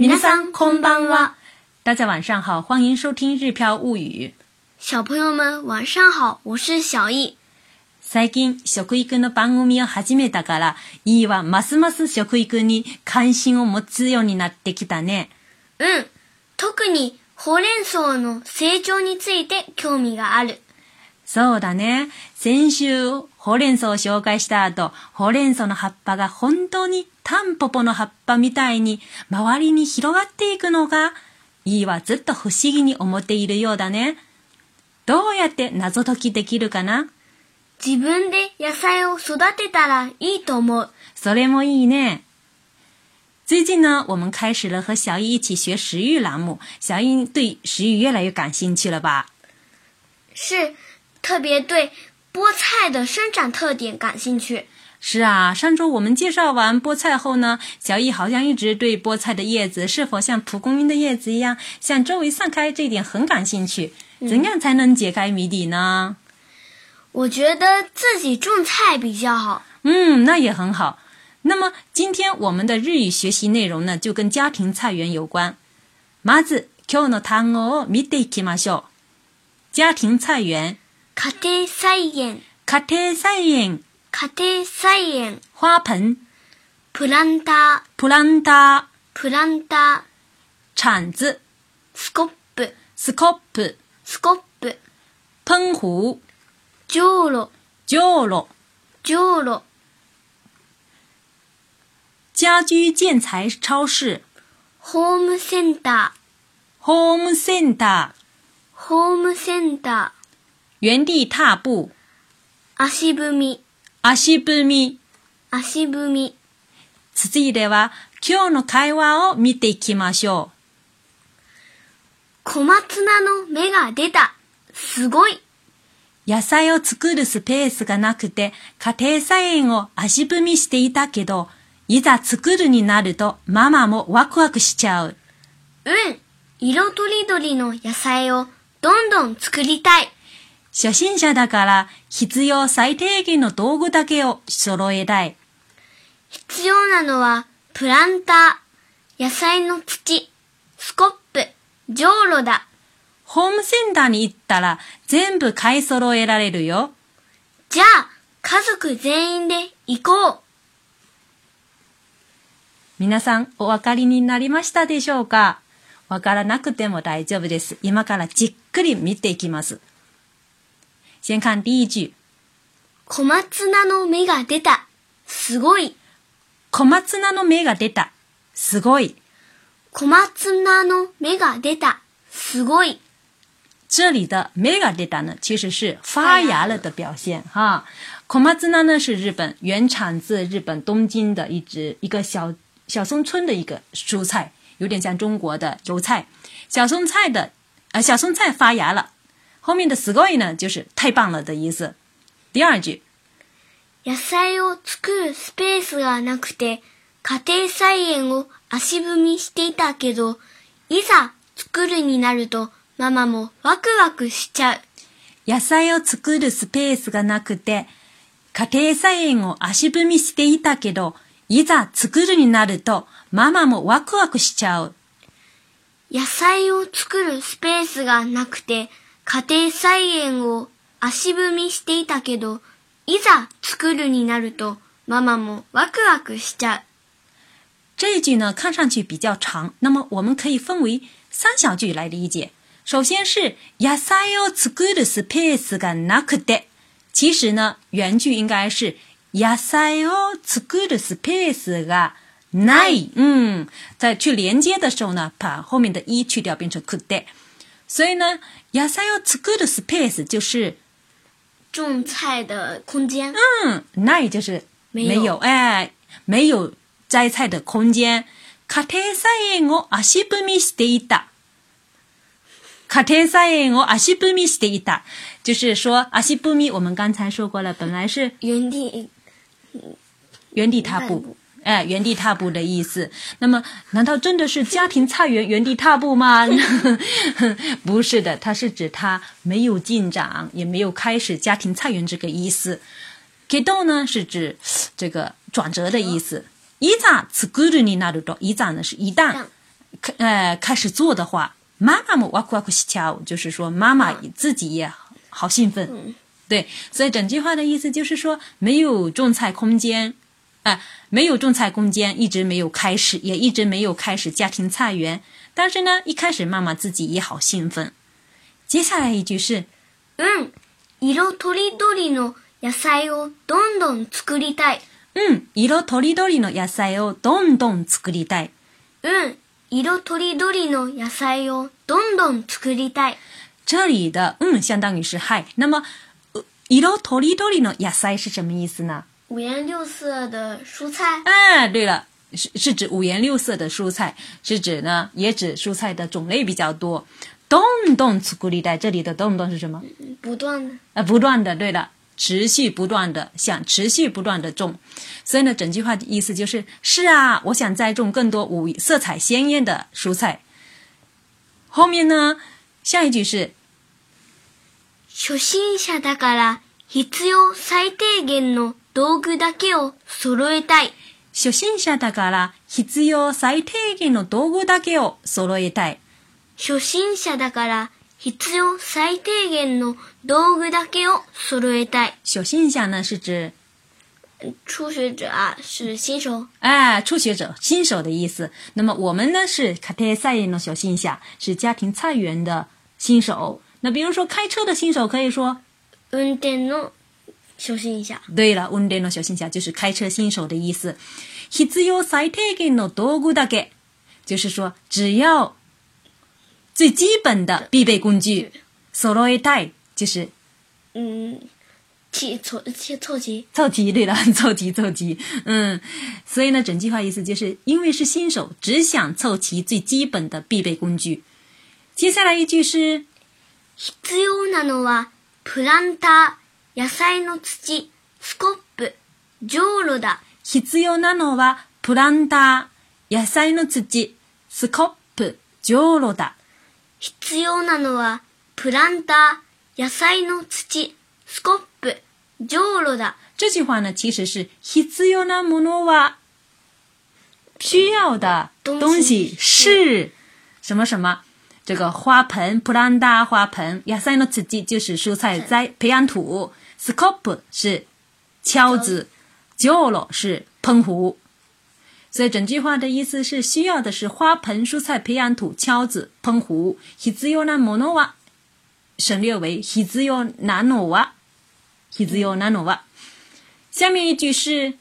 皆さんこんばんは。大家晚上好，欢迎收听《日飘物语》。小朋友们晚上好，我是小易。最近食育の番組を始めたから、いいはますます食育に関心を持つようになってきたね。うん。特にほうれん草の成長について興味がある。そうだね。先週、ほうれん草を紹介した後、ほうれん草の葉っぱが本当にタンポポの葉っぱみたいに周りに広がっていくのが、いいはずっと不思議に思っているようだね。どうやって謎解きできるかな？自分で野菜を育てたらいいと思う。それもいいね。最近呢，我们开始了和小易一起学食育栏目，小易对食育越来越感兴趣了吧？是，特别对菠菜的生长特点感兴趣。是啊，上周我们介绍完菠菜后呢，小易好像一直对菠菜的叶子是否像蒲公英的叶子一样向周围散开这一点很感兴趣。怎样才能解开谜底呢？我觉得自己种菜比较好。嗯，那也很好。那么今天我们的日语学习内容呢，就跟家庭菜园有关。まず今日の単語を見ていきましょう。家庭菜園、 家庭菜園、家庭菜園、家庭菜園、花盆、プランター、プランタプランター、铲子、ー、スコップ、スコップ、スコップ、喷壶、じょうろ、じょうろ、じょうろ、家居建材超市、ホームセンター、ホームセンター、ホームセンタ原地踏步、ー、足踏み、足踏み。足踏み、続いては今日の会話を見ていきましょ小松菜の芽が出た。すごい。う。野菜を作るスペースがなくて家庭菜園を足踏みしていたけど、いざ作るになるとママもワクワクしちゃう。うん。色とりどりの野菜をどんどん作りたい。初心者だから必要最低限の道具だけを揃えたい。必要なのは、プランター、野菜の土、スコップ、じょうろだ。ホームセンターに行ったら全部買い揃えられるよ。じゃあ、家族全員で行こう。皆さんお分かりになりましたでしょうか？わからなくても大丈夫です。今からじっくり見ていきます。先看第一句。小松菜の芽が出た。すごい。小松菜の芽が出た。すごい。小松菜の芽が出た。すごい。这里的芽が出た呢，其实是发芽了的表现哈。小松菜呢是日本原产自日本东京的一只一个小小松村的一个蔬菜，有点像中国的油菜。小松菜的呃小松菜发芽了， 后面的すごい呢就是太棒了的意思。第二句，野菜を作るスペースがなくて、家庭菜園を足踏みしていたけど、いざ作るになると、ママもワクワクしちゃう。野菜を作るスペースがなくて、家庭菜園を足踏みしていたけど、いざ作るになると、ママもワクワクしちゃう。野菜を作るスペースがなくて、家庭菜園を足踏みしていたけど、いざ作るになると、ママもワクワクしちゃう。这一句呢，看上去比较长，那么我们可以分为三小句来理解。首先是野菜を作るスペースがなくて，其实呢，原句应该是野菜を作るスペースがない。嗯，在去连接的时候呢，把后面的一去掉，变成くて。所以呢，野菜を作るスペース就是种菜的空间。嗯，ない就是没有没有，哎，没有摘菜的空间。家庭菜園を足踏みしていた。家庭菜園を足踏みしていた，就是说足踏み，我们刚才说过了，本来是原地原地踏步， 哎，原地踏步的意思。那么，难道真的是家庭菜园原地踏步吗？不是的，它是指它没有进展，也没有开始家庭菜园这个意思。けど呢是指这个转折的意思。いざ作るになると，いざ呢是一旦， 开呃开始做的话，妈妈们哇酷哇酷喜巧，就是说妈妈自己也好兴奋。对，所以整句话的意思就是说，没有种菜空间， 啊、没有种菜空间，一直没有开始，也一直没有开始家庭菜园。但是呢，一开始妈妈自己也好兴奋。接下来一句是，うん。色とりどりの野菜をどんどん作りたい。嗯，色とりどりの野菜をどんどん作りたい。うん。色とりどりの野菜をどんどん作りたい。这里的嗯相当于是嗨，那么呃色とりどりの野菜是什么意思呢？ 五颜六色的蔬菜。哎，对了，是是指五颜六色的蔬菜，是指呢，也指蔬菜的种类比较多。どんどん作りたい，这里的どんどん是什么？不断的。呃，不断的，对了，持续不断的，想持续不断的种。所以呢，整句话的意思就是：是啊，我想栽种更多五色彩鲜艳的蔬菜。后面呢，下一句是初心者だから必要最低限の 道具だけを揃えたい。初心者だから必要最低限の道具だけを揃えたい。初心者だから必要最低限の道具だけを揃えたい。初心者呢是指初学者啊是新手，哎初学者、新手的意思。那么我们呢是家庭菜園の初心者，是家庭菜园的新手。那比如说开车的新手可以说，運転の初心者。对了，運転の初心者就是开车新手的意思。必要最低限の道具だけ，就是说只要最基本的必备工具。揃えたい就是嗯，齐凑齐凑齐。凑齐，对了，凑齐凑齐，嗯，所以呢，整句话意思就是因为是新手，只想凑齐最基本的必备工具。接下来一句是必要なのはプランター、 野菜の土、スコップ、じょうろだ。必要なのはプランター、野菜の土、スコップ、じょうろだ。必要なのはプランター、野菜の土、スコップ、じょうろだ。这句话呢，其实是必要なものは需要的东西是什么什么。这个花盆，プランター花盆，野菜の土就是蔬菜栽培养土，スコップ是锹子，ジョロ是喷壶。所以整句话的意思是需要的是花盆、蔬菜培养土、锹子、喷壶。必要なものは省略为必要なのは必要なのは。下面一句是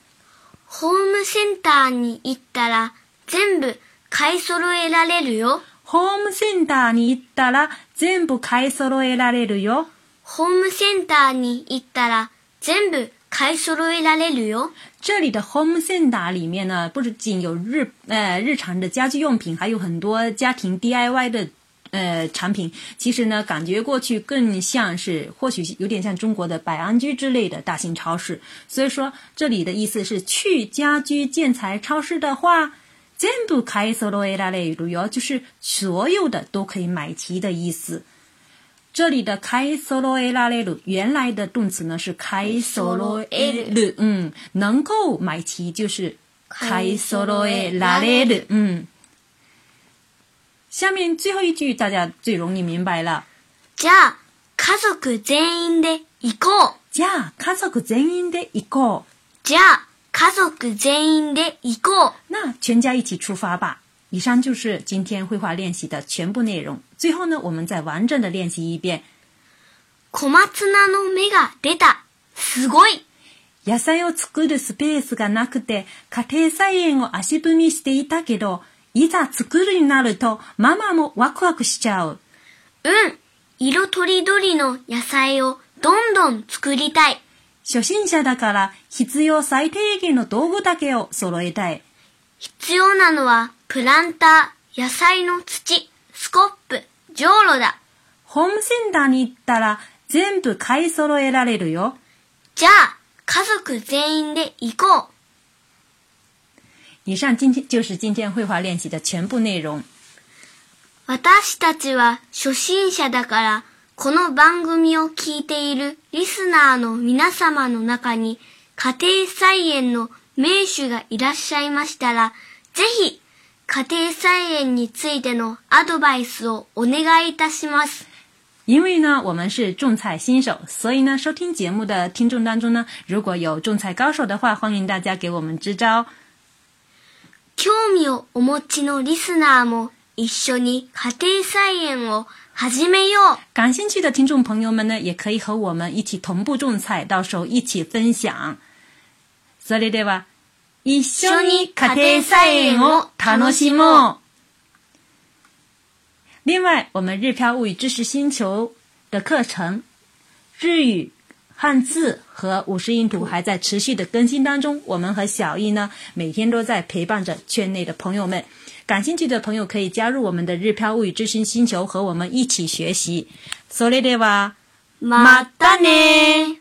ホームセンターに行ったら全部買い揃えられるよ。ホームセンターに行ったら全部買い揃えられるよ。 ホームセンターに行ったら全部買い揃えられるよ。这里的 home center 里面呢，不仅有日呃日常的家居用品，还有很多家庭 DIY 的呃产品。其实呢，感觉过去更像是，或许有点像中国的百安居之类的大型超市。所以说，这里的意思是去家居建材超市的话，全部買い揃えられるよ，就是所有的都可以买齐的意思。 这里的買い揃えられる原来的动词呢是買い揃える，嗯，能够买齐就是買い揃えられる，嗯。下面最后一句大家最容易明白了。じゃあ、家族全員で行こう。じゃあ家族全員で行こう。じゃあ、家族全員で行こう。那全家一起出发吧。 以上就是今天绘画练习的全部内容。最后呢，我们再完整的练习一遍。小松菜の芽が出た。すごい。野菜を作るスペースがなくて、家庭菜園を足踏みしていたけど、いざ作るになると、ママもワクワクしちゃう。うん。色とりどりの野菜をどんどん作りたい。初心者だから、必要最低限の道具だけを揃えたい。必要なのは、プランター、野菜の土、スコップ、じょうろだ。ホームセンターに行ったら、全部買い揃えられるよ。じゃあ、家族全員で行こう。以上今天就是今天绘画练习的全部内容。私たちは初心者だから、この番組を聞いているリスナーの皆様の中に、家庭菜園の名手がいらっしゃいましたら、ぜひ、家庭菜園についてのアドバイスをお願いいたします。因为呢，我们是种菜新手，所以呢，收听节目的听众当中呢，如果有种菜高手的话，欢迎大家给我们支招。興味をお持ちのリスナーも一緒に家庭菜園を始めよう。感兴趣的听众朋友们呢，也可以和我们一起同步种菜，到时候一起分享。それでは、一緒に家庭菜園を楽しもう。另外，我们日漂物语知识星球的课程，日语、汉字和五十音图还在持续的更新当中。我们和小易呢，每天都在陪伴着圈内的朋友们。感兴趣的朋友可以加入我们的日漂物语知识星球，和我们一起学习。それでは、またね